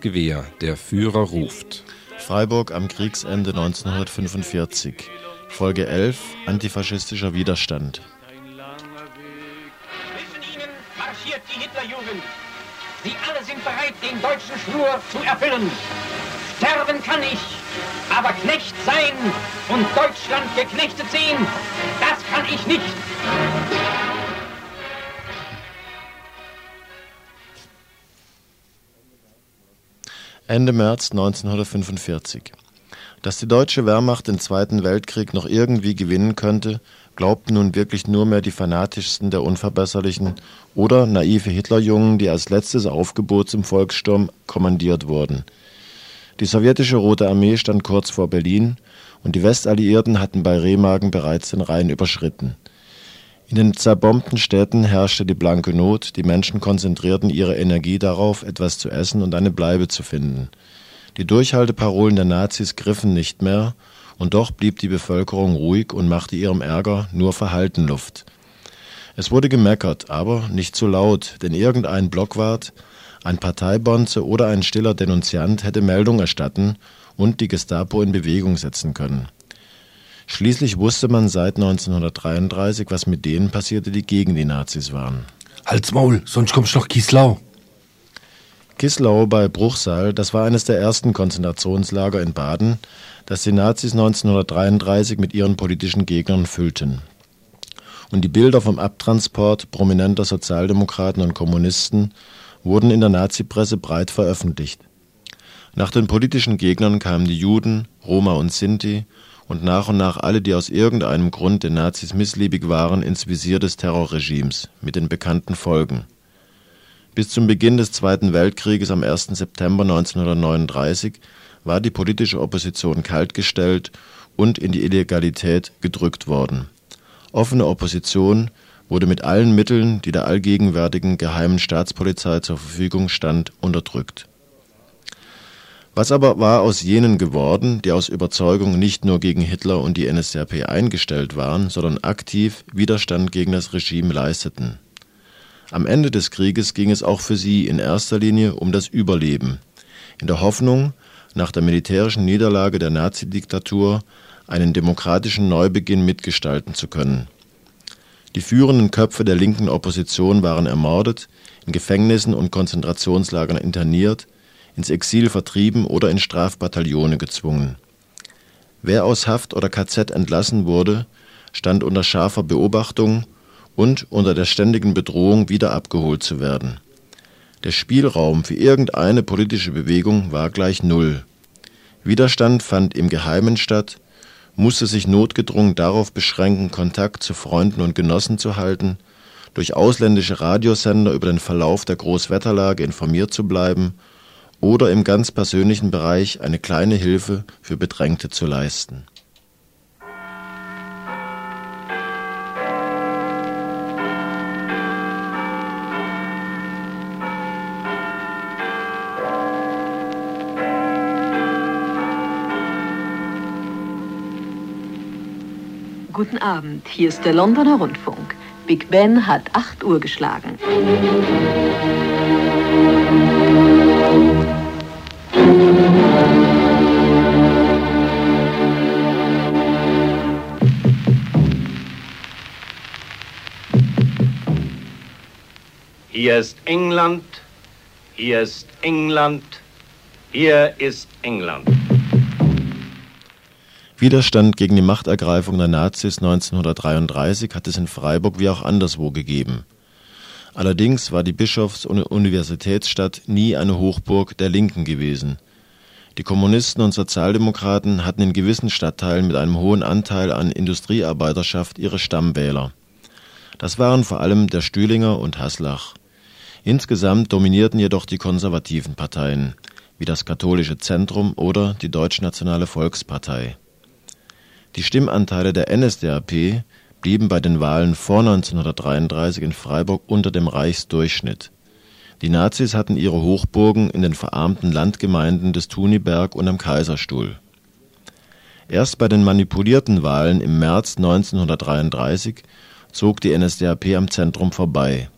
Gewehr, der Führer ruft. Freiburg am Kriegsende 1945. Folge 11 Antifaschistischer Widerstand. Zwischen ihnen marschiert die Hitlerjugend. Sie alle sind bereit, den deutschen Schwur zu erfüllen. Sterben kann ich, aber Knecht sein und Deutschland geknechtet sehen, das kann ich nicht. Ende März 1945. Dass die deutsche Wehrmacht den Zweiten Weltkrieg noch irgendwie gewinnen könnte, glaubten nun wirklich nur mehr die fanatischsten der Unverbesserlichen oder naive Hitlerjungen, die als letztes Aufgebot zum Volkssturm kommandiert wurden. Die sowjetische Rote Armee stand kurz vor Berlin und die Westalliierten hatten bei Remagen bereits den Rhein überschritten. In den zerbombten Städten herrschte die blanke Not, die Menschen konzentrierten ihre Energie darauf, etwas zu essen und eine Bleibe zu finden. Die Durchhalteparolen der Nazis griffen nicht mehr, und doch blieb die Bevölkerung ruhig und machte ihrem Ärger nur verhalten Luft. Es wurde gemeckert, aber nicht zu laut, denn irgendein Blockwart, ein Parteibonze oder ein stiller Denunziant hätte Meldung erstatten und die Gestapo in Bewegung setzen können. Schließlich wusste man seit 1933, was mit denen passierte, die gegen die Nazis waren. Halt's Maul, sonst kommst du nach Kislau. Kislau bei Bruchsal, das war eines der ersten Konzentrationslager in Baden, das die Nazis 1933 mit ihren politischen Gegnern füllten. Und die Bilder vom Abtransport prominenter Sozialdemokraten und Kommunisten wurden in der Nazipresse breit veröffentlicht. Nach den politischen Gegnern kamen die Juden, Roma und Sinti und nach und nach alle, die aus irgendeinem Grund den Nazis missliebig waren, ins Visier des Terrorregimes mit den bekannten Folgen. Bis zum Beginn des Zweiten Weltkrieges am 1. September 1939 war die politische Opposition kaltgestellt und in die Illegalität gedrückt worden. Offene Opposition wurde mit allen Mitteln, die der allgegenwärtigen geheimen Staatspolizei zur Verfügung stand, unterdrückt. Was aber war aus jenen geworden, die aus Überzeugung nicht nur gegen Hitler und die NSDAP eingestellt waren, sondern aktiv Widerstand gegen das Regime leisteten? Am Ende des Krieges ging es auch für sie in erster Linie um das Überleben, in der Hoffnung, nach der militärischen Niederlage der Nazidiktatur einen demokratischen Neubeginn mitgestalten zu können. Die führenden Köpfe der linken Opposition waren ermordet, in Gefängnissen und Konzentrationslagern interniert, ins Exil vertrieben oder in Strafbataillone gezwungen. Wer aus Haft oder KZ entlassen wurde, stand unter scharfer Beobachtung und unter der ständigen Bedrohung, wieder abgeholt zu werden. Der Spielraum für irgendeine politische Bewegung war gleich Null. Widerstand fand im Geheimen statt, musste sich notgedrungen darauf beschränken, Kontakt zu Freunden und Genossen zu halten, durch ausländische Radiosender über den Verlauf der Großwetterlage informiert zu bleiben oder im ganz persönlichen Bereich eine kleine Hilfe für Bedrängte zu leisten. Guten Abend, hier ist der Londoner Rundfunk. Big Ben hat 8 Uhr geschlagen. Hier ist England, hier ist England, hier ist England. Widerstand gegen die Machtergreifung der Nazis 1933 hat es in Freiburg wie auch anderswo gegeben. Allerdings war die Bischofs- und Universitätsstadt nie eine Hochburg der Linken gewesen. Die Kommunisten und Sozialdemokraten hatten in gewissen Stadtteilen mit einem hohen Anteil an Industriearbeiterschaft ihre Stammwähler. Das waren vor allem der Stühlinger und Haslach. Insgesamt dominierten jedoch die konservativen Parteien, wie das Katholische Zentrum oder die Deutschnationale Volkspartei. Die Stimmanteile der NSDAP blieben bei den Wahlen vor 1933 in Freiburg unter dem Reichsdurchschnitt. Die Nazis hatten ihre Hochburgen in den verarmten Landgemeinden des Thuniberg und am Kaiserstuhl. Erst bei den manipulierten Wahlen im März 1933 zog die NSDAP am Zentrum vorbei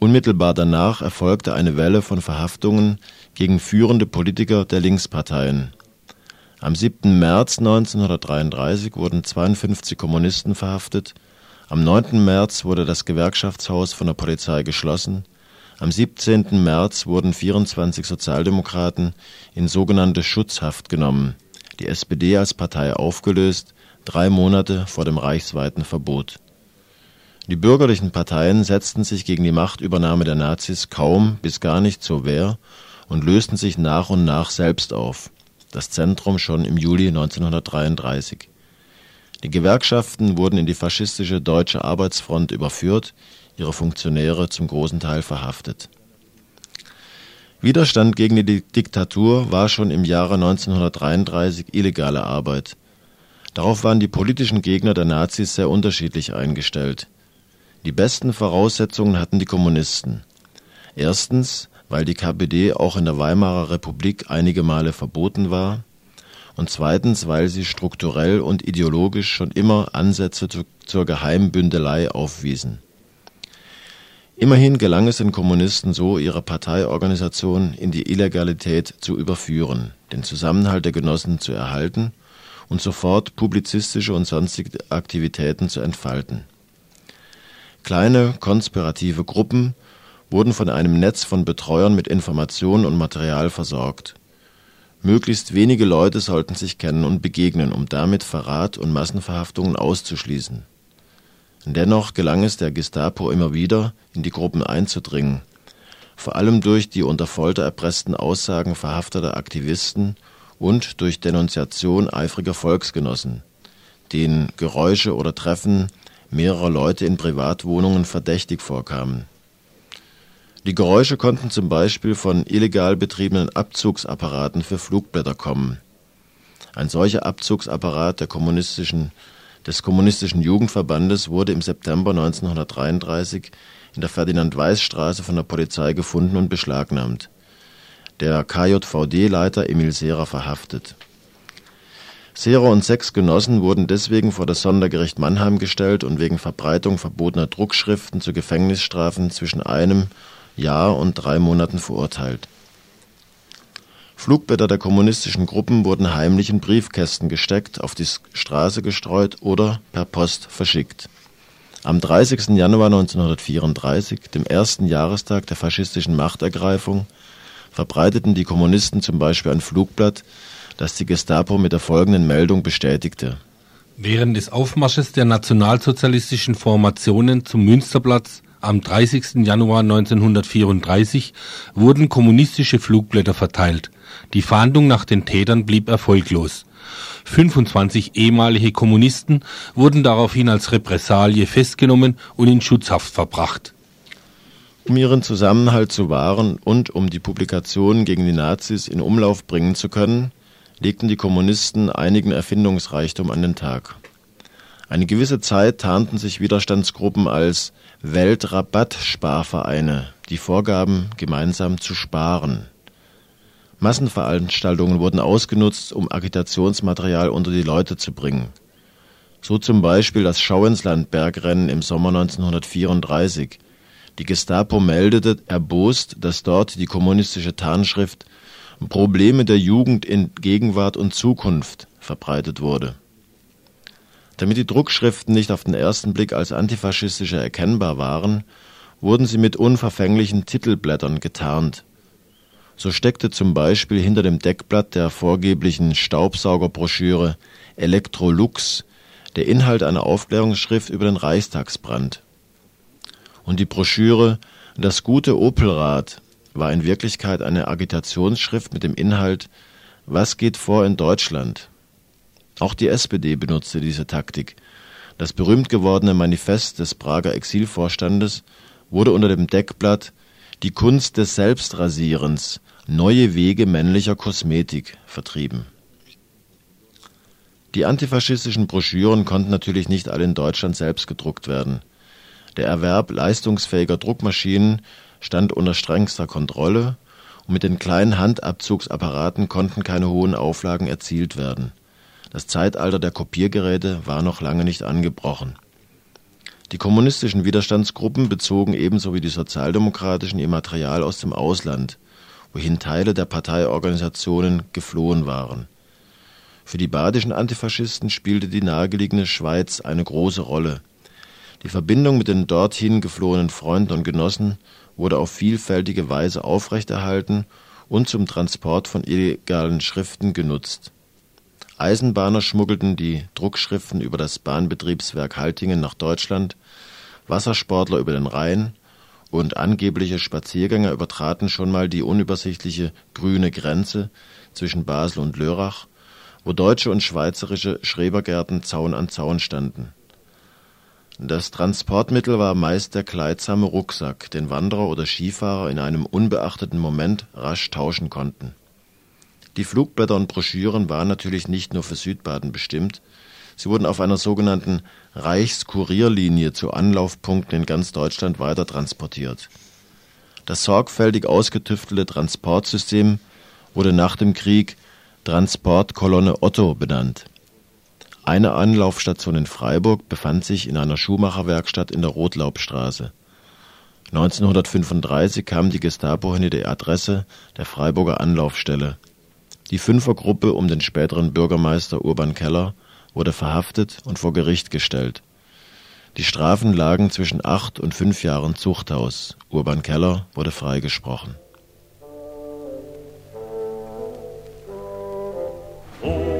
Unmittelbar danach erfolgte eine Welle von Verhaftungen gegen führende Politiker der Linksparteien. Am 7. März 1933 wurden 52 Kommunisten verhaftet, am 9. März wurde das Gewerkschaftshaus von der Polizei geschlossen, am 17. März wurden 24 Sozialdemokraten in sogenannte Schutzhaft genommen, die SPD als Partei aufgelöst, drei Monate vor dem reichsweiten Verbot. Die bürgerlichen Parteien setzten sich gegen die Machtübernahme der Nazis kaum bis gar nicht zur Wehr und lösten sich nach und nach selbst auf das Zentrum schon im Juli 1933. Die Gewerkschaften wurden in die faschistische Deutsche Arbeitsfront überführt, ihre Funktionäre zum großen Teil verhaftet. Widerstand gegen die Diktatur war schon im Jahre 1933 illegale Arbeit. Darauf waren die politischen Gegner der Nazis sehr unterschiedlich eingestellt. Die besten Voraussetzungen hatten die Kommunisten. Erstens weil die KPD auch in der Weimarer Republik einige Male verboten war, und zweitens, weil sie strukturell und ideologisch schon immer Ansätze zu, zur Geheimbündelei aufwiesen. Immerhin gelang es den Kommunisten so, ihre Parteiorganisation in die Illegalität zu überführen, den Zusammenhalt der Genossen zu erhalten und sofort publizistische und sonstige Aktivitäten zu entfalten. Kleine konspirative Gruppen wurden von einem Netz von Betreuern mit Informationen und Material versorgt. Möglichst wenige Leute sollten sich kennen und begegnen, um damit Verrat und Massenverhaftungen auszuschließen. Dennoch gelang es der Gestapo immer wieder, in die Gruppen einzudringen, vor allem durch die unter Folter erpressten Aussagen verhafteter Aktivisten und durch Denunziation eifriger Volksgenossen, denen Geräusche oder Treffen mehrerer Leute in Privatwohnungen verdächtig vorkamen. Die Geräusche konnten zum Beispiel von illegal betriebenen Abzugsapparaten für Flugblätter kommen. Ein solcher Abzugsapparat kommunistischen, des Kommunistischen Jugendverbandes wurde im September 1933 in der Ferdinand-Weiß-Straße von der Polizei gefunden und beschlagnahmt. Der KJVD-Leiter Emil Serer verhaftet. Serer und sechs Genossen wurden deswegen vor das Sondergericht Mannheim gestellt und wegen Verbreitung verbotener Druckschriften zu Gefängnisstrafen zwischen einem Jahr und drei Monaten verurteilt. Flugblätter der kommunistischen Gruppen wurden heimlich in Briefkästen gesteckt, auf die Straße gestreut oder per Post verschickt. Am 30. Januar 1934, dem ersten Jahrestag der faschistischen Machtergreifung, verbreiteten die Kommunisten zum Beispiel ein Flugblatt, das die Gestapo mit der folgenden Meldung bestätigte. Während des Aufmarsches der nationalsozialistischen Formationen zum Münsterplatz am 30. Januar 1934 wurden kommunistische Flugblätter verteilt. Die Fahndung nach den Tätern blieb erfolglos. 25 ehemalige Kommunisten wurden daraufhin als Repressalie festgenommen und in Schutzhaft verbracht. Um ihren Zusammenhalt zu wahren und um die Publikation gegen die Nazis in Umlauf bringen zu können, legten die Kommunisten einigen Erfindungsreichtum an den Tag. Eine gewisse Zeit tarnten sich Widerstandsgruppen als Weltrabattsparvereine, die vorgaben, gemeinsam zu sparen. Massenveranstaltungen wurden ausgenutzt, um Agitationsmaterial unter die Leute zu bringen. So zum Beispiel das Schauinsland-Bergrennen im Sommer 1934. Die Gestapo meldete erbost, dass dort die kommunistische Tarnschrift Probleme der Jugend in Gegenwart und Zukunft verbreitet wurde damit die Druckschriften nicht auf den ersten Blick als antifaschistische erkennbar waren, wurden sie mit unverfänglichen Titelblättern getarnt. So steckte zum Beispiel hinter dem Deckblatt der vorgeblichen Staubsaugerbroschüre Electrolux der Inhalt einer Aufklärungsschrift über den Reichstagsbrand. Und die Broschüre Das gute Opelrad war in Wirklichkeit eine Agitationsschrift mit dem Inhalt Was geht vor in Deutschland? Auch die SPD benutzte diese Taktik. Das berühmt gewordene Manifest des Prager Exilvorstandes wurde unter dem Deckblatt Die Kunst des Selbstrasierens neue Wege männlicher Kosmetik vertrieben. Die antifaschistischen Broschüren konnten natürlich nicht alle in Deutschland selbst gedruckt werden. Der Erwerb leistungsfähiger Druckmaschinen stand unter strengster Kontrolle und mit den kleinen Handabzugsapparaten konnten keine hohen Auflagen erzielt werden das Zeitalter der Kopiergeräte war noch lange nicht angebrochen. Die kommunistischen Widerstandsgruppen bezogen ebenso wie die sozialdemokratischen ihr Material aus dem Ausland, wohin Teile der Parteiorganisationen geflohen waren. Für die badischen Antifaschisten spielte die nahegelegene Schweiz eine große Rolle. Die Verbindung mit den dorthin geflohenen Freunden und Genossen wurde auf vielfältige Weise aufrechterhalten und zum Transport von illegalen Schriften genutzt. Eisenbahner schmuggelten die Druckschriften über das Bahnbetriebswerk Haltingen nach Deutschland, Wassersportler über den Rhein und angebliche Spaziergänger übertraten schon mal die unübersichtliche grüne Grenze zwischen Basel und Lörrach, wo deutsche und schweizerische Schrebergärten Zaun an Zaun standen. Das Transportmittel war meist der kleidsame Rucksack, den Wanderer oder Skifahrer in einem unbeachteten Moment rasch tauschen konnten die Flugblätter und Broschüren waren natürlich nicht nur für Südbaden bestimmt, sie wurden auf einer sogenannten Reichskurierlinie zu Anlaufpunkten in ganz Deutschland weitertransportiert. Das sorgfältig ausgetüftelte Transportsystem wurde nach dem Krieg Transportkolonne Otto benannt. Eine Anlaufstation in Freiburg befand sich in einer Schuhmacherwerkstatt in der Rotlaubstraße. 1935 kam die Gestapo hinter die Adresse der Freiburger Anlaufstelle. Die Fünfergruppe um den späteren Bürgermeister Urban Keller wurde verhaftet und vor Gericht gestellt. Die Strafen lagen zwischen acht und fünf Jahren Zuchthaus. Urban Keller wurde freigesprochen. Wohin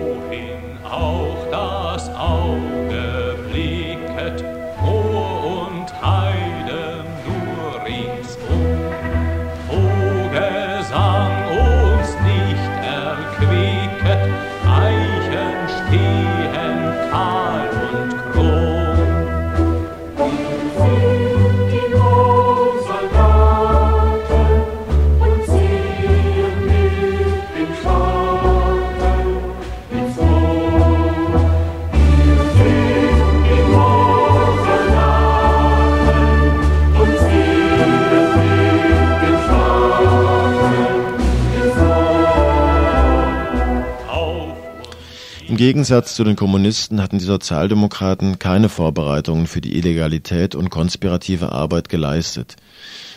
Gegensatz zu den Kommunisten hatten die Sozialdemokraten keine Vorbereitungen für die Illegalität und konspirative Arbeit geleistet.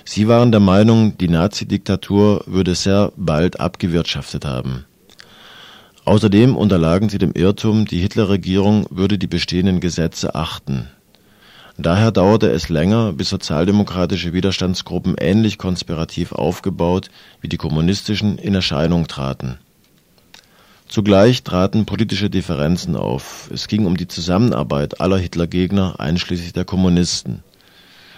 Sie waren der Meinung, die Nazi-Diktatur würde sehr bald abgewirtschaftet haben. Außerdem unterlagen sie dem Irrtum, die Hitlerregierung würde die bestehenden Gesetze achten. Daher dauerte es länger, bis sozialdemokratische Widerstandsgruppen ähnlich konspirativ aufgebaut wie die kommunistischen in Erscheinung traten. Zugleich traten politische Differenzen auf. Es ging um die Zusammenarbeit aller Hitlergegner, einschließlich der Kommunisten.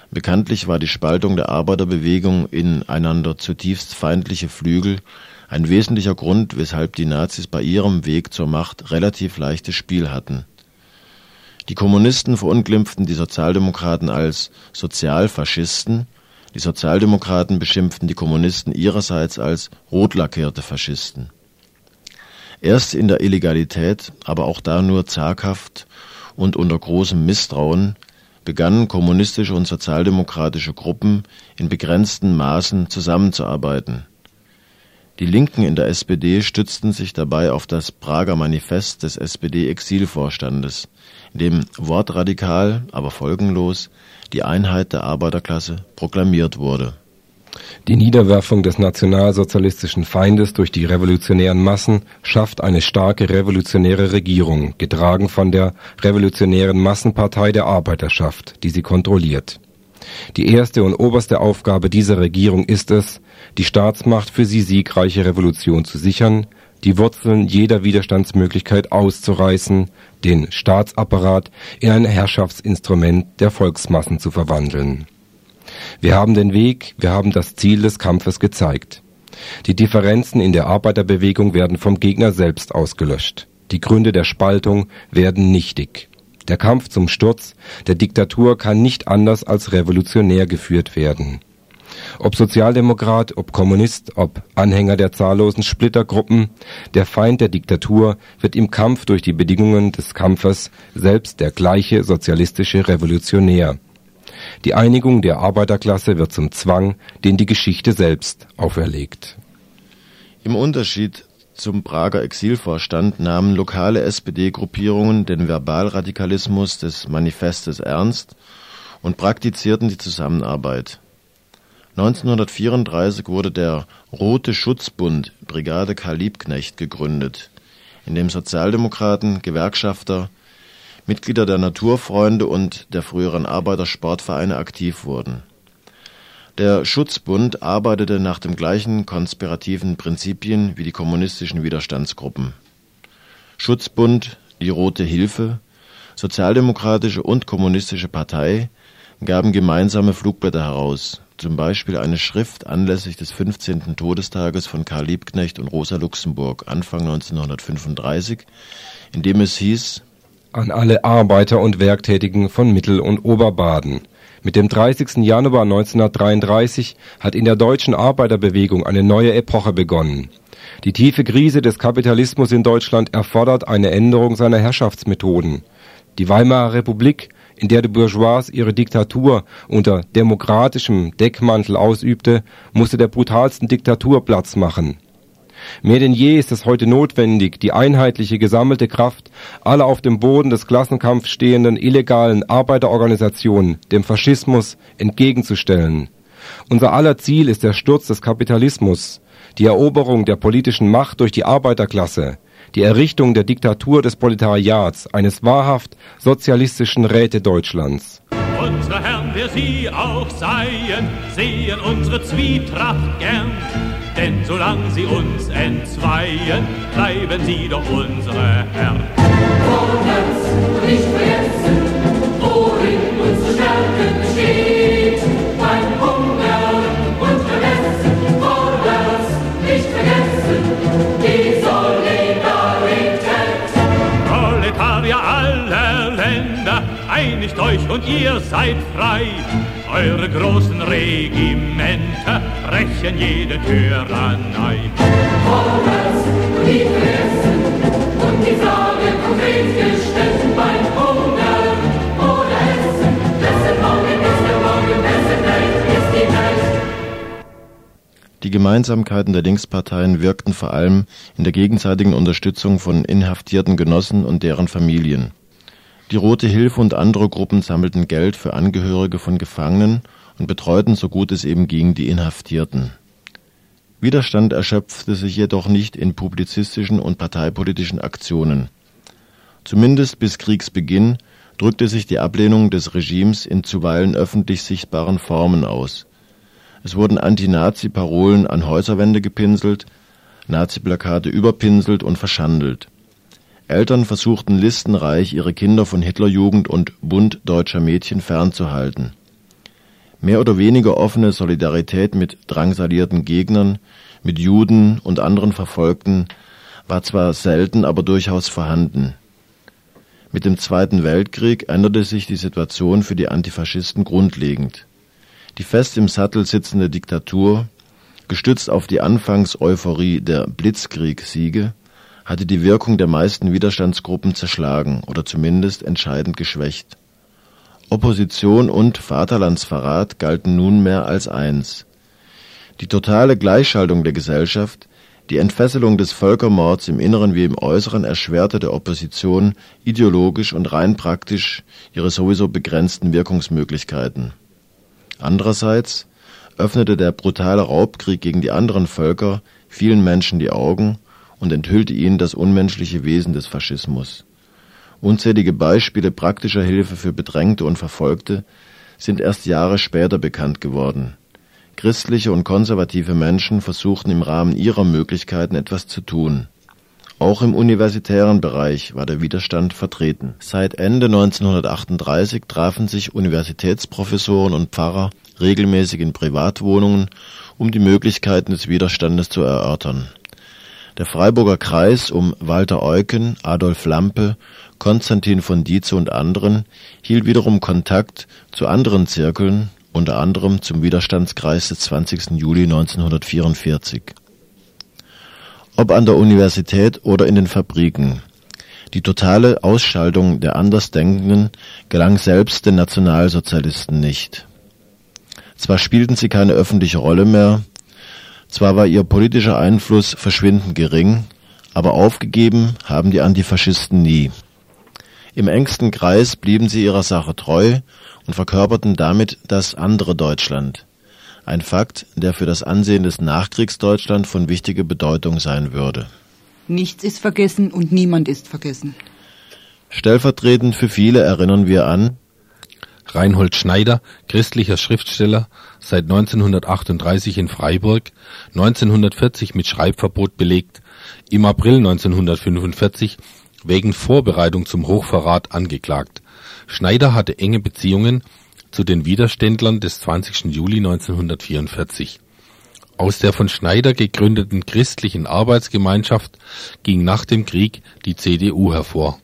Bekanntlich war die Spaltung der Arbeiterbewegung in einander zutiefst feindliche Flügel ein wesentlicher Grund, weshalb die Nazis bei ihrem Weg zur Macht relativ leichtes Spiel hatten. Die Kommunisten verunglimpften die Sozialdemokraten als Sozialfaschisten, die Sozialdemokraten beschimpften die Kommunisten ihrerseits als rotlackierte Faschisten. Erst in der Illegalität, aber auch da nur zaghaft und unter großem Misstrauen, begannen kommunistische und sozialdemokratische Gruppen in begrenzten Maßen zusammenzuarbeiten. Die Linken in der SPD stützten sich dabei auf das Prager Manifest des SPD-Exilvorstandes, in dem wortradikal, aber folgenlos die Einheit der Arbeiterklasse proklamiert wurde. Die Niederwerfung des nationalsozialistischen Feindes durch die revolutionären Massen schafft eine starke revolutionäre Regierung, getragen von der Revolutionären Massenpartei der Arbeiterschaft, die sie kontrolliert. Die erste und oberste Aufgabe dieser Regierung ist es, die Staatsmacht für sie siegreiche Revolution zu sichern, die Wurzeln jeder Widerstandsmöglichkeit auszureißen, den Staatsapparat in ein Herrschaftsinstrument der Volksmassen zu verwandeln. Wir haben den Weg, wir haben das Ziel des Kampfes gezeigt. Die Differenzen in der Arbeiterbewegung werden vom Gegner selbst ausgelöscht. Die Gründe der Spaltung werden nichtig. Der Kampf zum Sturz der Diktatur kann nicht anders als revolutionär geführt werden. Ob Sozialdemokrat, ob Kommunist, ob Anhänger der zahllosen Splittergruppen, der Feind der Diktatur wird im Kampf durch die Bedingungen des Kampfes selbst der gleiche sozialistische Revolutionär. Die Einigung der Arbeiterklasse wird zum Zwang, den die Geschichte selbst auferlegt. Im Unterschied zum Prager Exilvorstand nahmen lokale SPD-Gruppierungen den Verbalradikalismus des Manifestes ernst und praktizierten die Zusammenarbeit. 1934 wurde der Rote Schutzbund Brigade Karl Liebknecht gegründet, in dem Sozialdemokraten, Gewerkschafter, Mitglieder der Naturfreunde und der früheren Arbeitersportvereine aktiv wurden. Der Schutzbund arbeitete nach den gleichen konspirativen Prinzipien wie die kommunistischen Widerstandsgruppen. Schutzbund, die Rote Hilfe, Sozialdemokratische und Kommunistische Partei gaben gemeinsame Flugblätter heraus, zum Beispiel eine Schrift anlässlich des 15. Todestages von Karl Liebknecht und Rosa Luxemburg Anfang 1935, in dem es hieß, an alle Arbeiter und Werktätigen von Mittel- und Oberbaden. Mit dem 30. Januar 1933 hat in der deutschen Arbeiterbewegung eine neue Epoche begonnen. Die tiefe Krise des Kapitalismus in Deutschland erfordert eine Änderung seiner Herrschaftsmethoden. Die Weimarer Republik, in der die Bourgeoisie ihre Diktatur unter demokratischem Deckmantel ausübte, musste der brutalsten Diktatur Platz machen. Mehr denn je ist es heute notwendig, die einheitliche gesammelte Kraft aller auf dem Boden des Klassenkampfs stehenden illegalen Arbeiterorganisationen dem Faschismus entgegenzustellen. Unser aller Ziel ist der Sturz des Kapitalismus, die Eroberung der politischen Macht durch die Arbeiterklasse, die Errichtung der Diktatur des Proletariats, eines wahrhaft sozialistischen Rätedeutschlands. Unsere Herren, wer sie auch seien, sehen unsere Zwietracht gern. Denn solange sie uns entzweien, bleiben sie doch unsere Herren. Vorwärts, nicht vergessen, worin unsere Stärke besteht. Beim Hunger und Vergessen, vorwärts, nicht vergessen, die Solidarität. Proletarier aller Länder, einigt euch und ihr seid frei. Eure großen Regimenter brechen jede Tyrannei. Vorwärts, nicht vergessen, und die Frage konkret gestellt beim Hunger oder Essen. Wessen Morgen ist Morgen, wessen Welt ist die Welt. Die Gemeinsamkeiten der Linksparteien wirkten vor allem in der gegenseitigen Unterstützung von inhaftierten Genossen und deren Familien. Die Rote Hilfe und andere Gruppen sammelten Geld für Angehörige von Gefangenen und betreuten so gut es eben ging die Inhaftierten. Widerstand erschöpfte sich jedoch nicht in publizistischen und parteipolitischen Aktionen. Zumindest bis Kriegsbeginn drückte sich die Ablehnung des Regimes in zuweilen öffentlich sichtbaren Formen aus. Es wurden Anti-Nazi-Parolen an Häuserwände gepinselt, Nazi-Plakate überpinselt und verschandelt. Eltern versuchten listenreich, ihre Kinder von Hitlerjugend und Bund deutscher Mädchen fernzuhalten. Mehr oder weniger offene Solidarität mit drangsalierten Gegnern, mit Juden und anderen Verfolgten war zwar selten, aber durchaus vorhanden. Mit dem Zweiten Weltkrieg änderte sich die Situation für die Antifaschisten grundlegend. Die fest im Sattel sitzende Diktatur, gestützt auf die Anfangseuphorie der Blitzkriegssiege, hatte die Wirkung der meisten Widerstandsgruppen zerschlagen oder zumindest entscheidend geschwächt. Opposition und Vaterlandsverrat galten nunmehr als eins. Die totale Gleichschaltung der Gesellschaft, die Entfesselung des Völkermords im Inneren wie im Äußeren erschwerte der Opposition ideologisch und rein praktisch ihre sowieso begrenzten Wirkungsmöglichkeiten. Andererseits öffnete der brutale Raubkrieg gegen die anderen Völker vielen Menschen die Augen und enthüllte ihnen das unmenschliche Wesen des Faschismus. Unzählige Beispiele praktischer Hilfe für Bedrängte und Verfolgte sind erst Jahre später bekannt geworden. Christliche und konservative Menschen versuchten im Rahmen ihrer Möglichkeiten etwas zu tun. Auch im universitären Bereich war der Widerstand vertreten. Seit Ende 1938 trafen sich Universitätsprofessoren und Pfarrer regelmäßig in Privatwohnungen, um die Möglichkeiten des Widerstandes zu erörtern. Der Freiburger Kreis um Walter Eucken, Adolf Lampe, Konstantin von Dietze und anderen hielt wiederum Kontakt zu anderen Zirkeln, unter anderem zum Widerstandskreis des 20. Juli 1944. Ob an der Universität oder in den Fabriken. Die totale Ausschaltung der Andersdenkenden gelang selbst den Nationalsozialisten nicht. Zwar spielten sie keine öffentliche Rolle mehr, zwar war ihr politischer Einfluss verschwindend gering, aber aufgegeben haben die Antifaschisten nie. Im engsten Kreis blieben sie ihrer Sache treu und verkörperten damit das andere Deutschland. Ein Fakt, der für das Ansehen des Nachkriegsdeutschland von wichtiger Bedeutung sein würde. Nichts ist vergessen und niemand ist vergessen. Stellvertretend für viele erinnern wir an Reinhold Schneider, christlicher Schriftsteller, seit 1938 in Freiburg, 1940 mit Schreibverbot belegt, im April 1945 wegen Vorbereitung zum Hochverrat angeklagt. Schneider hatte enge Beziehungen zu den Widerständlern des 20. Juli 1944. Aus der von Schneider gegründeten Christlichen Arbeitsgemeinschaft ging nach dem Krieg die CDU hervor.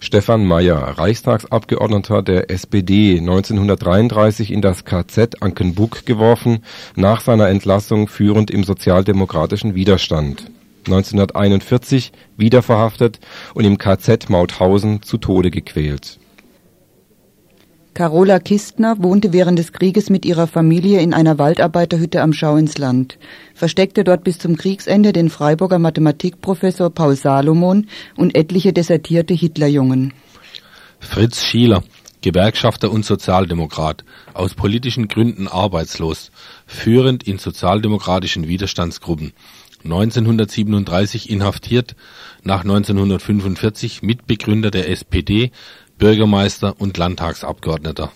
Stefan Mayer, Reichstagsabgeordneter der SPD, 1933 in das KZ Ankenbuck geworfen, nach seiner Entlassung führend im sozialdemokratischen Widerstand. 1941 wieder verhaftet und im KZ Mauthausen zu Tode gequält. Carola Kistner wohnte während des Krieges mit ihrer Familie in einer Waldarbeiterhütte am Schauinsland, versteckte dort bis zum Kriegsende den Freiburger Mathematikprofessor Paul Salomon und etliche desertierte Hitlerjungen. Fritz Schieler, Gewerkschafter und Sozialdemokrat, aus politischen Gründen arbeitslos, führend in sozialdemokratischen Widerstandsgruppen, 1937 inhaftiert, nach 1945 Mitbegründer der SPD, Bürgermeister und Landtagsabgeordneter.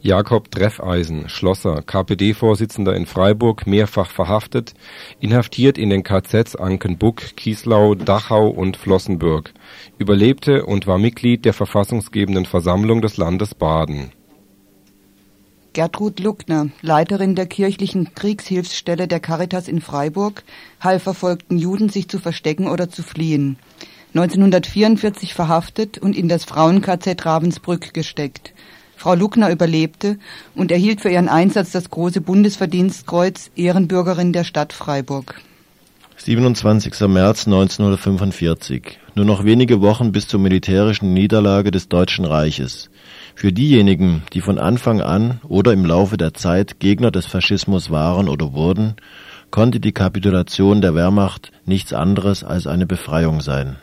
Jakob Treffeisen, Schlosser, KPD-Vorsitzender in Freiburg, mehrfach verhaftet, inhaftiert in den KZs Ankenbuck, Kieslau, Dachau und Flossenbürg, überlebte und war Mitglied der verfassungsgebenden Versammlung des Landes Baden. Gertrud Luckner, Leiterin der kirchlichen Kriegshilfsstelle der Caritas in Freiburg, half verfolgten Juden, sich zu verstecken oder zu fliehen. 1944 verhaftet und in das Frauen-KZ Ravensbrück gesteckt. Frau Luckner überlebte und erhielt für ihren Einsatz das große Bundesverdienstkreuz Ehrenbürgerin der Stadt Freiburg. 27. März 1945. Nur noch wenige Wochen bis zur militärischen Niederlage des Deutschen Reiches. Für diejenigen, die von Anfang an oder im Laufe der Zeit Gegner des Faschismus waren oder wurden, konnte die Kapitulation der Wehrmacht nichts anderes als eine Befreiung sein